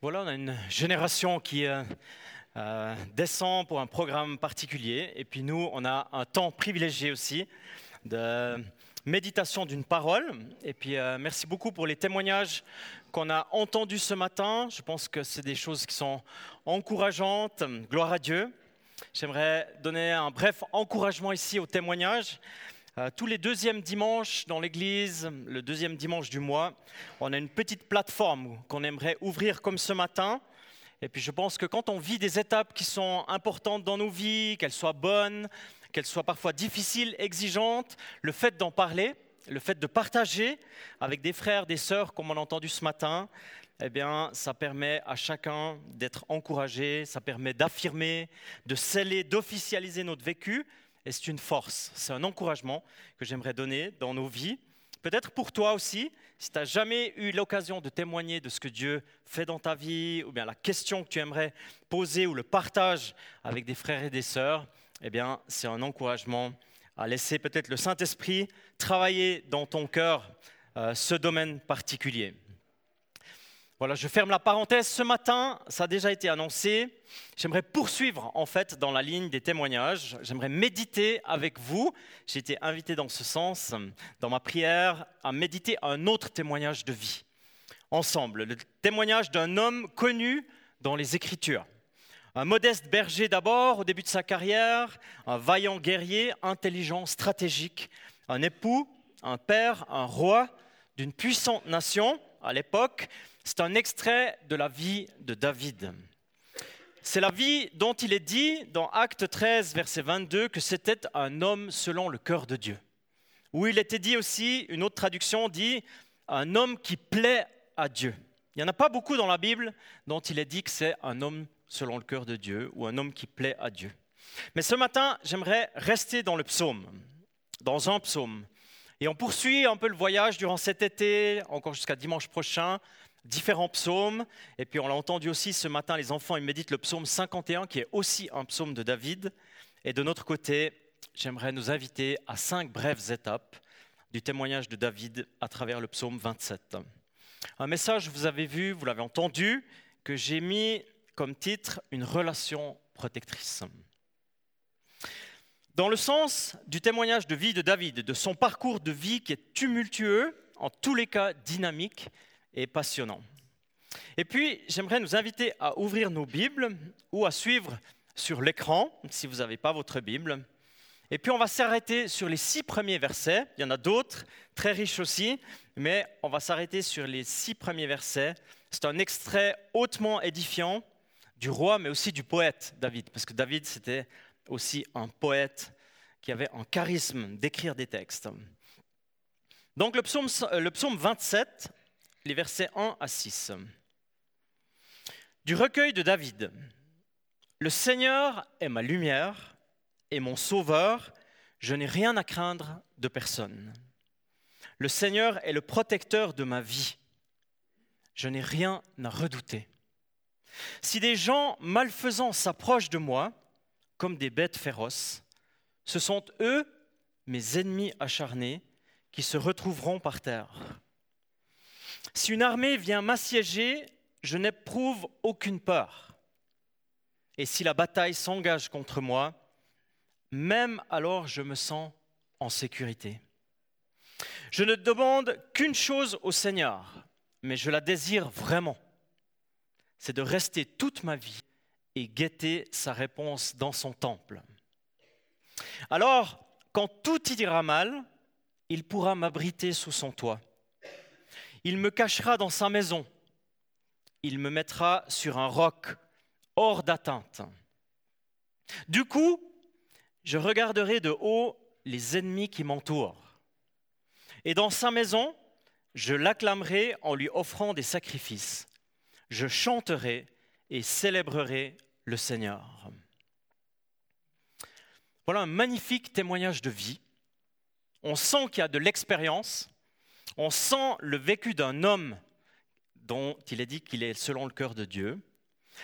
Voilà, on a une génération qui euh, euh, descend pour un programme particulier. Et puis nous, on a un temps privilégié aussi de méditation d'une parole. Et puis euh, merci beaucoup pour les témoignages qu'on a entendus ce matin. Je pense que c'est des choses qui sont encourageantes. Gloire à Dieu. J'aimerais donner un bref encouragement ici au témoignage. Euh, tous les deuxièmes dimanches dans l'église, le deuxième dimanche du mois, on a une petite plateforme qu'on aimerait ouvrir comme ce matin. Et puis je pense que quand on vit des étapes qui sont importantes dans nos vies, qu'elles soient bonnes, qu'elles soient parfois difficiles, exigeantes, le fait d'en parler, le fait de partager avec des frères, des sœurs, comme on a entendu ce matin, eh bien, ça permet à chacun d'être encouragé, ça permet d'affirmer, de sceller, d'officialiser notre vécu, et c'est une force, c'est un encouragement que j'aimerais donner dans nos vies. Peut-être pour toi aussi, si tu n'as jamais eu l'occasion de témoigner de ce que Dieu fait dans ta vie, ou bien la question que tu aimerais poser ou le partage avec des frères et des sœurs, eh bien, c'est un encouragement à laisser peut-être le Saint-Esprit travailler dans ton cœur euh, ce domaine particulier. Voilà, je ferme la parenthèse. Ce matin, ça a déjà été annoncé. J'aimerais poursuivre en fait dans la ligne des témoignages. J'aimerais méditer avec vous. J'ai été invité dans ce sens, dans ma prière, à méditer un autre témoignage de vie. Ensemble, le témoignage d'un homme connu dans les Écritures. Un modeste berger d'abord, au début de sa carrière, un vaillant guerrier, intelligent, stratégique, un époux, un père, un roi d'une puissante nation à l'époque, c'est un extrait de la vie de David. C'est la vie dont il est dit dans Acte 13, verset 22, que c'était un homme selon le cœur de Dieu. Où il était dit aussi, une autre traduction dit, un homme qui plaît à Dieu. Il n'y en a pas beaucoup dans la Bible dont il est dit que c'est un homme selon le cœur de Dieu ou un homme qui plaît à Dieu. Mais ce matin, j'aimerais rester dans le psaume, dans un psaume. Et on poursuit un peu le voyage durant cet été, encore jusqu'à dimanche prochain, différents psaumes. Et puis on l'a entendu aussi ce matin, les enfants, ils méditent le psaume 51, qui est aussi un psaume de David. Et de notre côté, j'aimerais nous inviter à cinq brèves étapes du témoignage de David à travers le psaume 27. Un message, vous avez vu, vous l'avez entendu, que j'ai mis comme titre Une relation protectrice. Dans le sens du témoignage de vie de David, de son parcours de vie qui est tumultueux, en tous les cas dynamique, et passionnant. Et puis, j'aimerais nous inviter à ouvrir nos Bibles ou à suivre sur l'écran, si vous n'avez pas votre Bible. Et puis, on va s'arrêter sur les six premiers versets. Il y en a d'autres, très riches aussi, mais on va s'arrêter sur les six premiers versets. C'est un extrait hautement édifiant du roi, mais aussi du poète David, parce que David, c'était aussi un poète qui avait un charisme d'écrire des textes. Donc le psaume, le psaume 27 les versets 1 à 6. Du recueil de David. Le Seigneur est ma lumière et mon sauveur, je n'ai rien à craindre de personne. Le Seigneur est le protecteur de ma vie. Je n'ai rien à redouter. Si des gens malfaisants s'approchent de moi, comme des bêtes féroces, ce sont eux, mes ennemis acharnés, qui se retrouveront par terre. Si une armée vient m'assiéger, je n'éprouve aucune peur. Et si la bataille s'engage contre moi, même alors je me sens en sécurité. Je ne demande qu'une chose au Seigneur, mais je la désire vraiment. C'est de rester toute ma vie et guetter sa réponse dans son temple. Alors, quand tout ira mal, il pourra m'abriter sous son toit. Il me cachera dans sa maison. Il me mettra sur un roc hors d'atteinte. Du coup, je regarderai de haut les ennemis qui m'entourent. Et dans sa maison, je l'acclamerai en lui offrant des sacrifices. Je chanterai et célébrerai le Seigneur. Voilà un magnifique témoignage de vie. On sent qu'il y a de l'expérience, on sent le vécu d'un homme dont il est dit qu'il est selon le cœur de Dieu.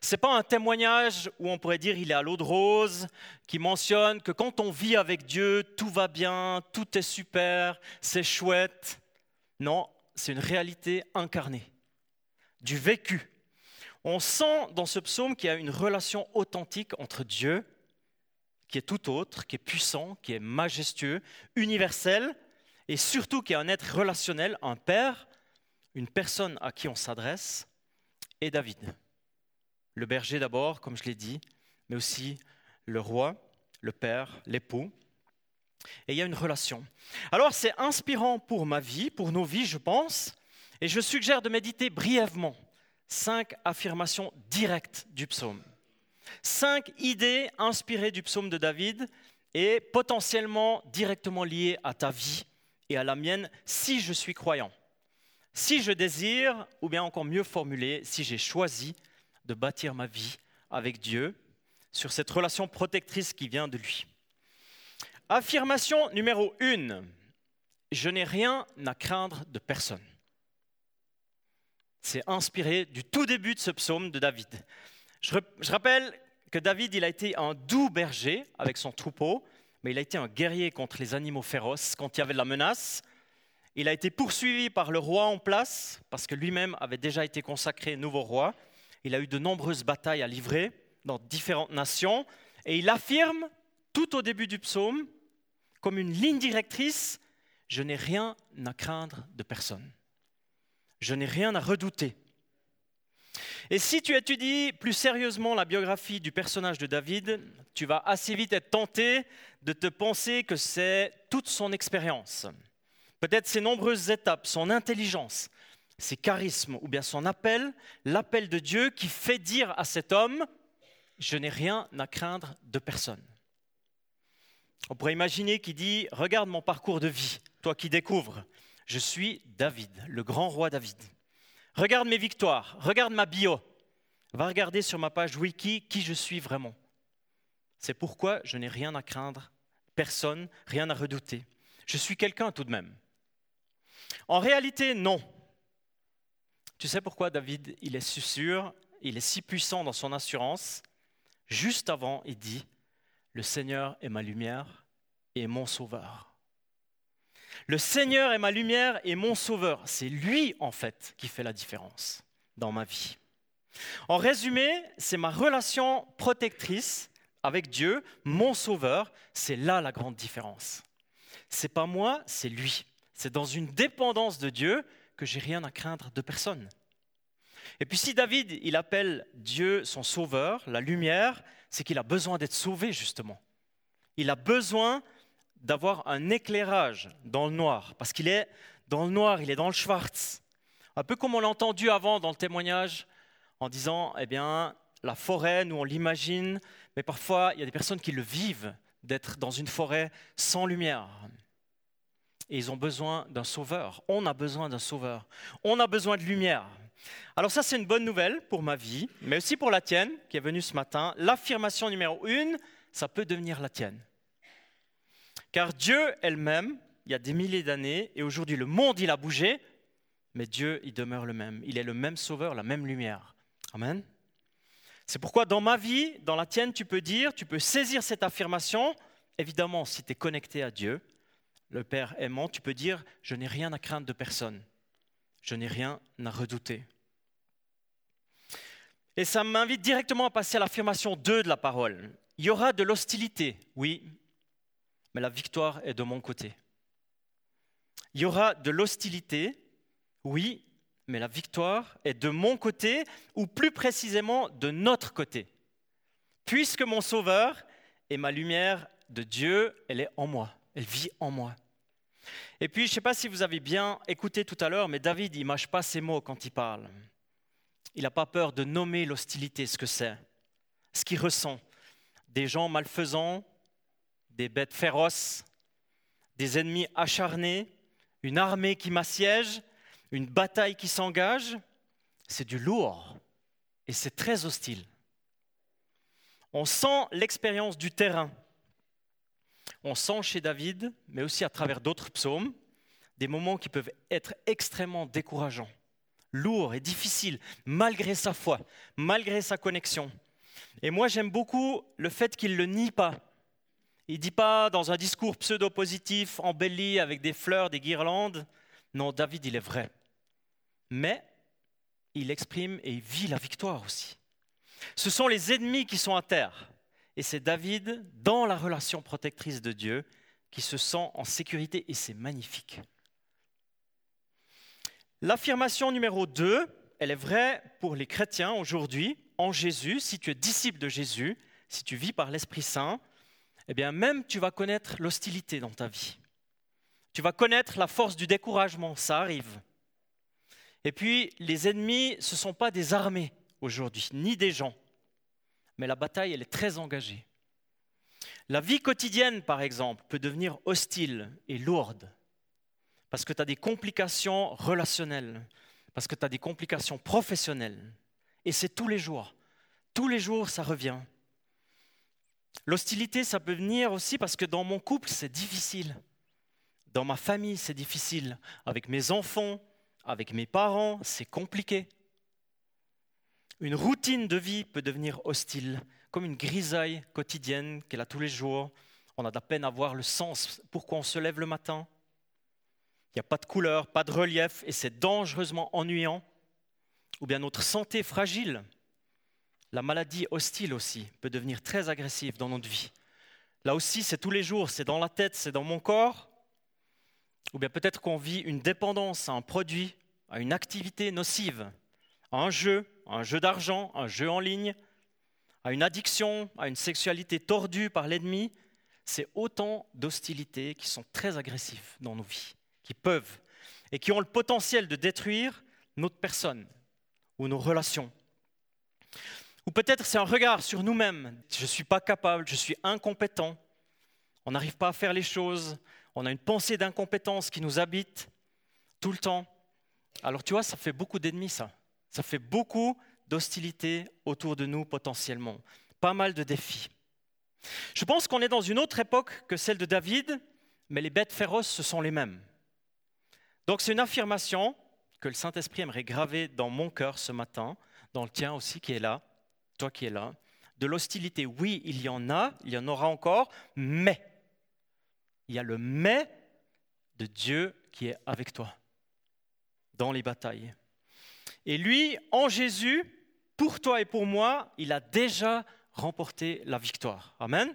Ce n'est pas un témoignage où on pourrait dire il est à l'eau de rose, qui mentionne que quand on vit avec Dieu, tout va bien, tout est super, c'est chouette. Non, c'est une réalité incarnée, du vécu. On sent dans ce psaume qu'il y a une relation authentique entre Dieu, qui est tout autre, qui est puissant, qui est majestueux, universel, et surtout qui est un être relationnel, un père, une personne à qui on s'adresse, et David. Le berger d'abord, comme je l'ai dit, mais aussi le roi, le père, l'époux. Et il y a une relation. Alors c'est inspirant pour ma vie, pour nos vies, je pense, et je suggère de méditer brièvement cinq affirmations directes du psaume. Cinq idées inspirées du psaume de David et potentiellement directement liées à ta vie et à la mienne si je suis croyant. Si je désire, ou bien encore mieux formulé, si j'ai choisi de bâtir ma vie avec Dieu sur cette relation protectrice qui vient de lui. Affirmation numéro une, je n'ai rien à craindre de personne. C'est inspiré du tout début de ce psaume de David. Je, rappelle que David, il a été un doux berger avec son troupeau, mais il a été un guerrier contre les animaux féroces quand il y avait de la menace. Il a été poursuivi par le roi en place, parce que lui-même avait déjà été consacré nouveau roi. Il a eu de nombreuses batailles à livrer dans différentes nations, et il affirme tout au début du psaume, comme une ligne directrice, je n'ai rien à craindre de personne. Je n'ai rien à redouter. Et si tu étudies plus sérieusement la biographie du personnage de David, tu vas assez vite être tenté de te penser que c'est toute son expérience, peut-être ses nombreuses étapes, son intelligence, ses charismes ou bien son appel, l'appel de Dieu qui fait dire à cet homme, je n'ai rien à craindre de personne. On pourrait imaginer qu'il dit, regarde mon parcours de vie, toi qui découvres, je suis David, le grand roi David. Regarde mes victoires, regarde ma bio. Va regarder sur ma page wiki qui je suis vraiment. C'est pourquoi je n'ai rien à craindre, personne, rien à redouter. Je suis quelqu'un tout de même. En réalité, non. Tu sais pourquoi David, il est si sûr, il est si puissant dans son assurance Juste avant, il dit, Le Seigneur est ma lumière et mon sauveur. Le Seigneur est ma lumière et mon sauveur. C'est lui, en fait, qui fait la différence dans ma vie. En résumé, c'est ma relation protectrice avec Dieu, mon sauveur. C'est là la grande différence. C'est pas moi, c'est lui. C'est dans une dépendance de Dieu que j'ai rien à craindre de personne. Et puis si David, il appelle Dieu son sauveur, la lumière, c'est qu'il a besoin d'être sauvé justement. Il a besoin d'avoir un éclairage dans le noir, parce qu'il est dans le noir, il est dans le schwarz. Un peu comme on l'a entendu avant dans le témoignage, en disant, eh bien, la forêt, nous on l'imagine, mais parfois il y a des personnes qui le vivent, d'être dans une forêt sans lumière. Et ils ont besoin d'un sauveur. On a besoin d'un sauveur. On a besoin de lumière. Alors ça, c'est une bonne nouvelle pour ma vie, mais aussi pour la tienne, qui est venue ce matin. L'affirmation numéro une, ça peut devenir la tienne. Car Dieu elle-même, il y a des milliers d'années, et aujourd'hui le monde, il a bougé, mais Dieu, il demeure le même. Il est le même sauveur, la même lumière. Amen. C'est pourquoi dans ma vie, dans la tienne, tu peux dire, tu peux saisir cette affirmation. Évidemment, si tu es connecté à Dieu, le Père aimant, tu peux dire, je n'ai rien à craindre de personne. Je n'ai rien à redouter. Et ça m'invite directement à passer à l'affirmation 2 de la parole. Il y aura de l'hostilité, oui, mais la victoire est de mon côté. Il y aura de l'hostilité, oui, mais la victoire est de mon côté, ou plus précisément de notre côté. Puisque mon Sauveur et ma lumière de Dieu, elle est en moi, elle vit en moi. Et puis, je ne sais pas si vous avez bien écouté tout à l'heure, mais David, il ne mâche pas ses mots quand il parle. Il n'a pas peur de nommer l'hostilité, ce que c'est, ce qu'il ressent. Des gens malfaisants, des bêtes féroces, des ennemis acharnés, une armée qui m'assiège, une bataille qui s'engage, c'est du lourd et c'est très hostile. On sent l'expérience du terrain. On sent chez David, mais aussi à travers d'autres psaumes, des moments qui peuvent être extrêmement décourageants, lourds et difficiles, malgré sa foi, malgré sa connexion. Et moi, j'aime beaucoup le fait qu'il ne le nie pas. Il ne dit pas dans un discours pseudo-positif, embelli avec des fleurs, des guirlandes. Non, David, il est vrai. Mais il exprime et il vit la victoire aussi. Ce sont les ennemis qui sont à terre. Et c'est David, dans la relation protectrice de Dieu, qui se sent en sécurité et c'est magnifique. L'affirmation numéro 2, elle est vraie pour les chrétiens aujourd'hui, en Jésus, si tu es disciple de Jésus, si tu vis par l'Esprit Saint, eh bien même tu vas connaître l'hostilité dans ta vie. Tu vas connaître la force du découragement, ça arrive. Et puis, les ennemis, ce ne sont pas des armées aujourd'hui, ni des gens, mais la bataille, elle est très engagée. La vie quotidienne, par exemple, peut devenir hostile et lourde parce que tu as des complications relationnelles, parce que tu as des complications professionnelles. Et c'est tous les jours. Tous les jours, ça revient. L'hostilité, ça peut venir aussi parce que dans mon couple, c'est difficile. Dans ma famille, c'est difficile. Avec mes enfants, avec mes parents, c'est compliqué. Une routine de vie peut devenir hostile, comme une grisaille quotidienne qu'elle a tous les jours. On a de peine à voir le sens, pourquoi on se lève le matin. Il n'y a pas de couleur, pas de relief, et c'est dangereusement ennuyant. Ou bien notre santé fragile, la maladie hostile aussi, peut devenir très agressive dans notre vie. Là aussi, c'est tous les jours, c'est dans la tête, c'est dans mon corps. Ou bien peut-être qu'on vit une dépendance à un produit, à une activité nocive, à un jeu, à un jeu d'argent, un jeu en ligne, à une addiction, à une sexualité tordue par l'ennemi. C'est autant d'hostilités qui sont très agressives dans nos vies qui peuvent et qui ont le potentiel de détruire notre personne ou nos relations. Ou peut-être c'est un regard sur nous-mêmes. Je ne suis pas capable, je suis incompétent, on n'arrive pas à faire les choses, on a une pensée d'incompétence qui nous habite tout le temps. Alors tu vois, ça fait beaucoup d'ennemis, ça. Ça fait beaucoup d'hostilité autour de nous potentiellement. Pas mal de défis. Je pense qu'on est dans une autre époque que celle de David, mais les bêtes féroces, ce sont les mêmes. Donc c'est une affirmation que le Saint-Esprit aimerait graver dans mon cœur ce matin, dans le tien aussi qui est là, toi qui es là. De l'hostilité, oui, il y en a, il y en aura encore, mais il y a le mais de Dieu qui est avec toi dans les batailles. Et lui, en Jésus, pour toi et pour moi, il a déjà remporté la victoire. Amen.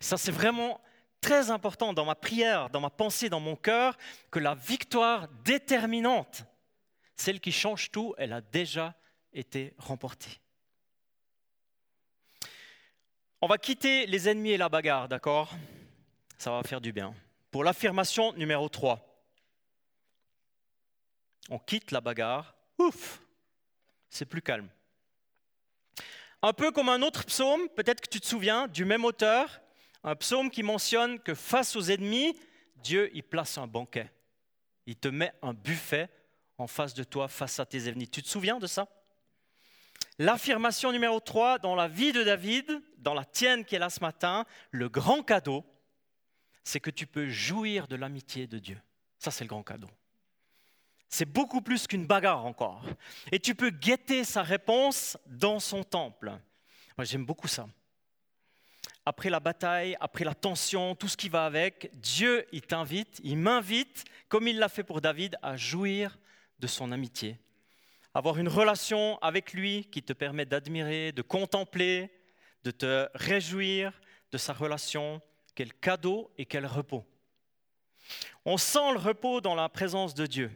Ça, c'est vraiment très important dans ma prière, dans ma pensée, dans mon cœur, que la victoire déterminante, celle qui change tout, elle a déjà été remportée. On va quitter les ennemis et la bagarre, d'accord? Ça va faire du bien. Pour l'affirmation numéro 3, on quitte la bagarre, ouf, c'est plus calme. Un peu comme un autre psaume, peut-être que tu te souviens, du même auteur, un psaume qui mentionne que face aux ennemis, Dieu y place un banquet. Il te met un buffet en face de toi, face à tes ennemis. Tu te souviens de ça? L'affirmation numéro 3 dans la vie de David, dans la tienne qui est là ce matin, le grand cadeau, c'est que tu peux jouir de l'amitié de Dieu. Ça, c'est le grand cadeau. C'est beaucoup plus qu'une bagarre encore. Et tu peux guetter sa réponse dans son temple. Moi, j'aime beaucoup ça après la bataille, après la tension, tout ce qui va avec, Dieu, il t'invite, il m'invite, comme il l'a fait pour David, à jouir de son amitié. Avoir une relation avec lui qui te permet d'admirer, de contempler, de te réjouir de sa relation. Quel cadeau et quel repos. On sent le repos dans la présence de Dieu.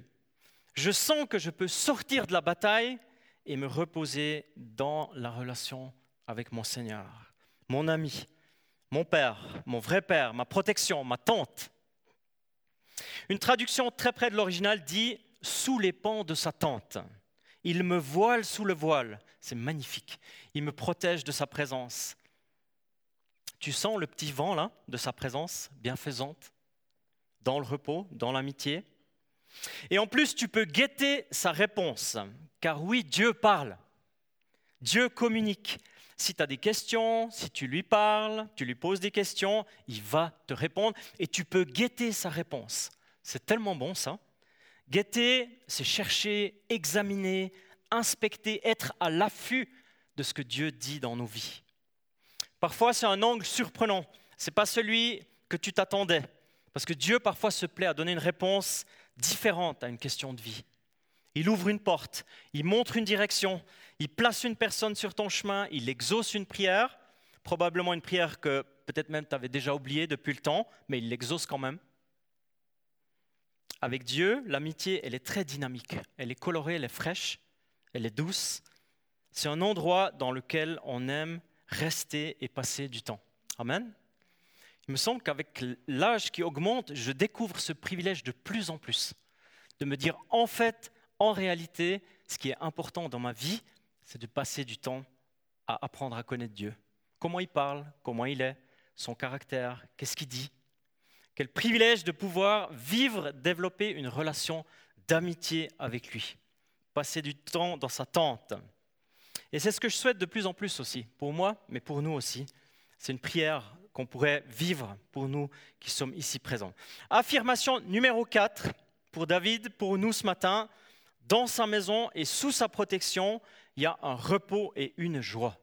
Je sens que je peux sortir de la bataille et me reposer dans la relation avec mon Seigneur, mon ami, mon père, mon vrai père, ma protection, ma tante. Une traduction très près de l'original dit sous les pans de sa tente. Il me voile sous le voile. C'est magnifique. Il me protège de sa présence. Tu sens le petit vent là de sa présence bienfaisante? Dans le repos, dans l'amitié? Et en plus, tu peux guetter sa réponse. Car oui, Dieu parle. Dieu communique. Si tu as des questions, si tu lui parles, tu lui poses des questions, il va te répondre et tu peux guetter sa réponse. C'est tellement bon ça. Guetter, c'est chercher, examiner, inspecter, être à l'affût de ce que Dieu dit dans nos vies. Parfois, c'est un angle surprenant. Ce n'est pas celui que tu t'attendais. Parce que Dieu, parfois, se plaît à donner une réponse différente à une question de vie. Il ouvre une porte, il montre une direction, il place une personne sur ton chemin, il exauce une prière, probablement une prière que peut-être même tu avais déjà oubliée depuis le temps, mais il l'exauce quand même. Avec Dieu, l'amitié, elle est très dynamique, elle est colorée, elle est fraîche, elle est douce. C'est un endroit dans lequel on aime rester et passer du temps. Amen. Il me semble qu'avec l'âge qui augmente, je découvre ce privilège de plus en plus, de me dire en fait, en réalité, ce qui est important dans ma vie, c'est de passer du temps à apprendre à connaître Dieu. Comment il parle, comment il est, son caractère, qu'est-ce qu'il dit. Quel privilège de pouvoir vivre, développer une relation d'amitié avec lui. Passer du temps dans sa tente. Et c'est ce que je souhaite de plus en plus aussi, pour moi, mais pour nous aussi. C'est une prière qu'on pourrait vivre pour nous qui sommes ici présents. Affirmation numéro 4 pour David, pour nous ce matin. Dans sa maison et sous sa protection, il y a un repos et une joie.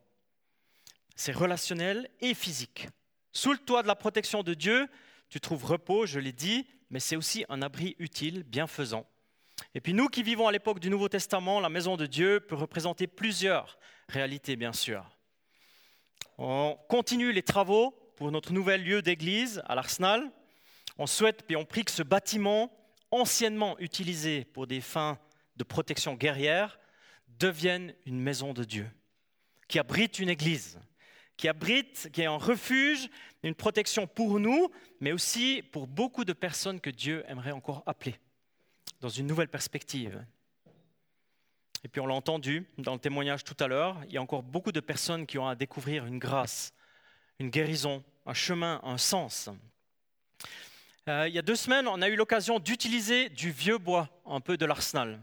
C'est relationnel et physique. Sous le toit de la protection de Dieu, tu trouves repos, je l'ai dit, mais c'est aussi un abri utile, bienfaisant. Et puis nous qui vivons à l'époque du Nouveau Testament, la maison de Dieu peut représenter plusieurs réalités, bien sûr. On continue les travaux pour notre nouvel lieu d'église à l'Arsenal. On souhaite et on prie que ce bâtiment, anciennement utilisé pour des fins de protection guerrière, devienne une maison de Dieu, qui abrite une église, qui abrite, qui est un refuge, une protection pour nous, mais aussi pour beaucoup de personnes que Dieu aimerait encore appeler dans une nouvelle perspective. Et puis on l'a entendu dans le témoignage tout à l'heure, il y a encore beaucoup de personnes qui ont à découvrir une grâce, une guérison, un chemin, un sens. Euh, il y a deux semaines, on a eu l'occasion d'utiliser du vieux bois, un peu de l'arsenal.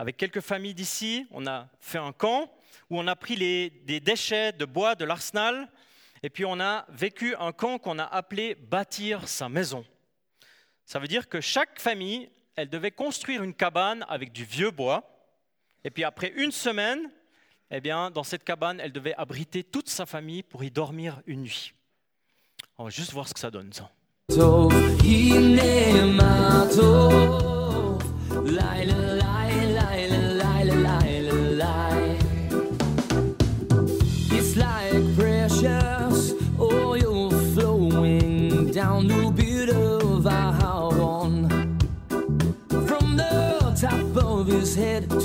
Avec quelques familles d'ici, on a fait un camp où on a pris des déchets de bois de l'arsenal et puis on a vécu un camp qu'on a appelé bâtir sa maison. Ça veut dire que chaque famille, elle devait construire une cabane avec du vieux bois. Et puis après une semaine, eh bien, dans cette cabane, elle devait abriter toute sa famille pour y dormir une nuit. On va juste voir ce que ça donne.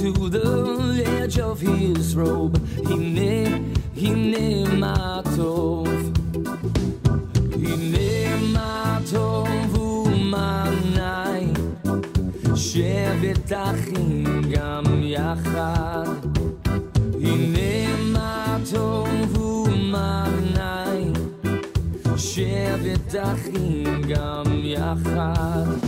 to the edge of his robe. Hine, hine matov. Hine matov umanai. שבת אחים גם יחד. הנה מה טוב ומה נעים. שבת אחים גם יחד.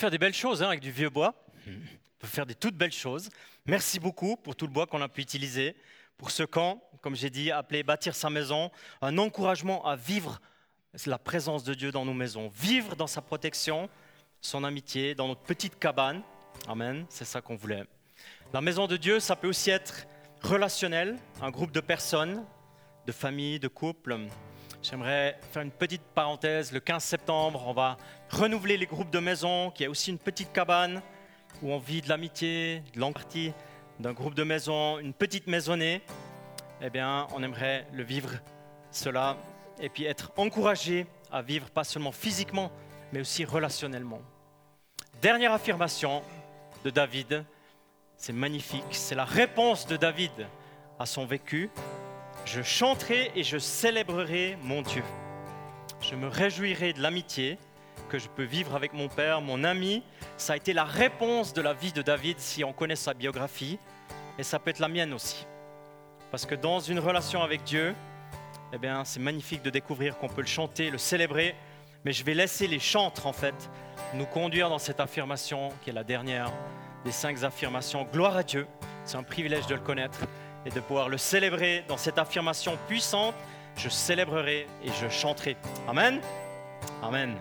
faire des belles choses hein, avec du vieux bois. On peut faire des toutes belles choses. Merci beaucoup pour tout le bois qu'on a pu utiliser pour ce camp, comme j'ai dit, appelé bâtir sa maison, un encouragement à vivre la présence de Dieu dans nos maisons, vivre dans sa protection, son amitié, dans notre petite cabane. Amen, c'est ça qu'on voulait. La maison de Dieu, ça peut aussi être relationnel, un groupe de personnes, de familles, de couples. J'aimerais faire une petite parenthèse. Le 15 septembre, on va renouveler les groupes de maison, qui est aussi une petite cabane où on vit de l'amitié, de l'empathie, d'un groupe de maison, une petite maisonnée. Eh bien, on aimerait le vivre, cela, et puis être encouragé à vivre pas seulement physiquement, mais aussi relationnellement. Dernière affirmation de David, c'est magnifique, c'est la réponse de David à son vécu. Je chanterai et je célébrerai mon Dieu. Je me réjouirai de l'amitié que je peux vivre avec mon père, mon ami. Ça a été la réponse de la vie de David si on connaît sa biographie. Et ça peut être la mienne aussi. Parce que dans une relation avec Dieu, eh bien, c'est magnifique de découvrir qu'on peut le chanter, le célébrer. Mais je vais laisser les chantres, en fait, nous conduire dans cette affirmation qui est la dernière des cinq affirmations. Gloire à Dieu. C'est un privilège de le connaître et de pouvoir le célébrer dans cette affirmation puissante. Je célébrerai et je chanterai. Amen. Amen.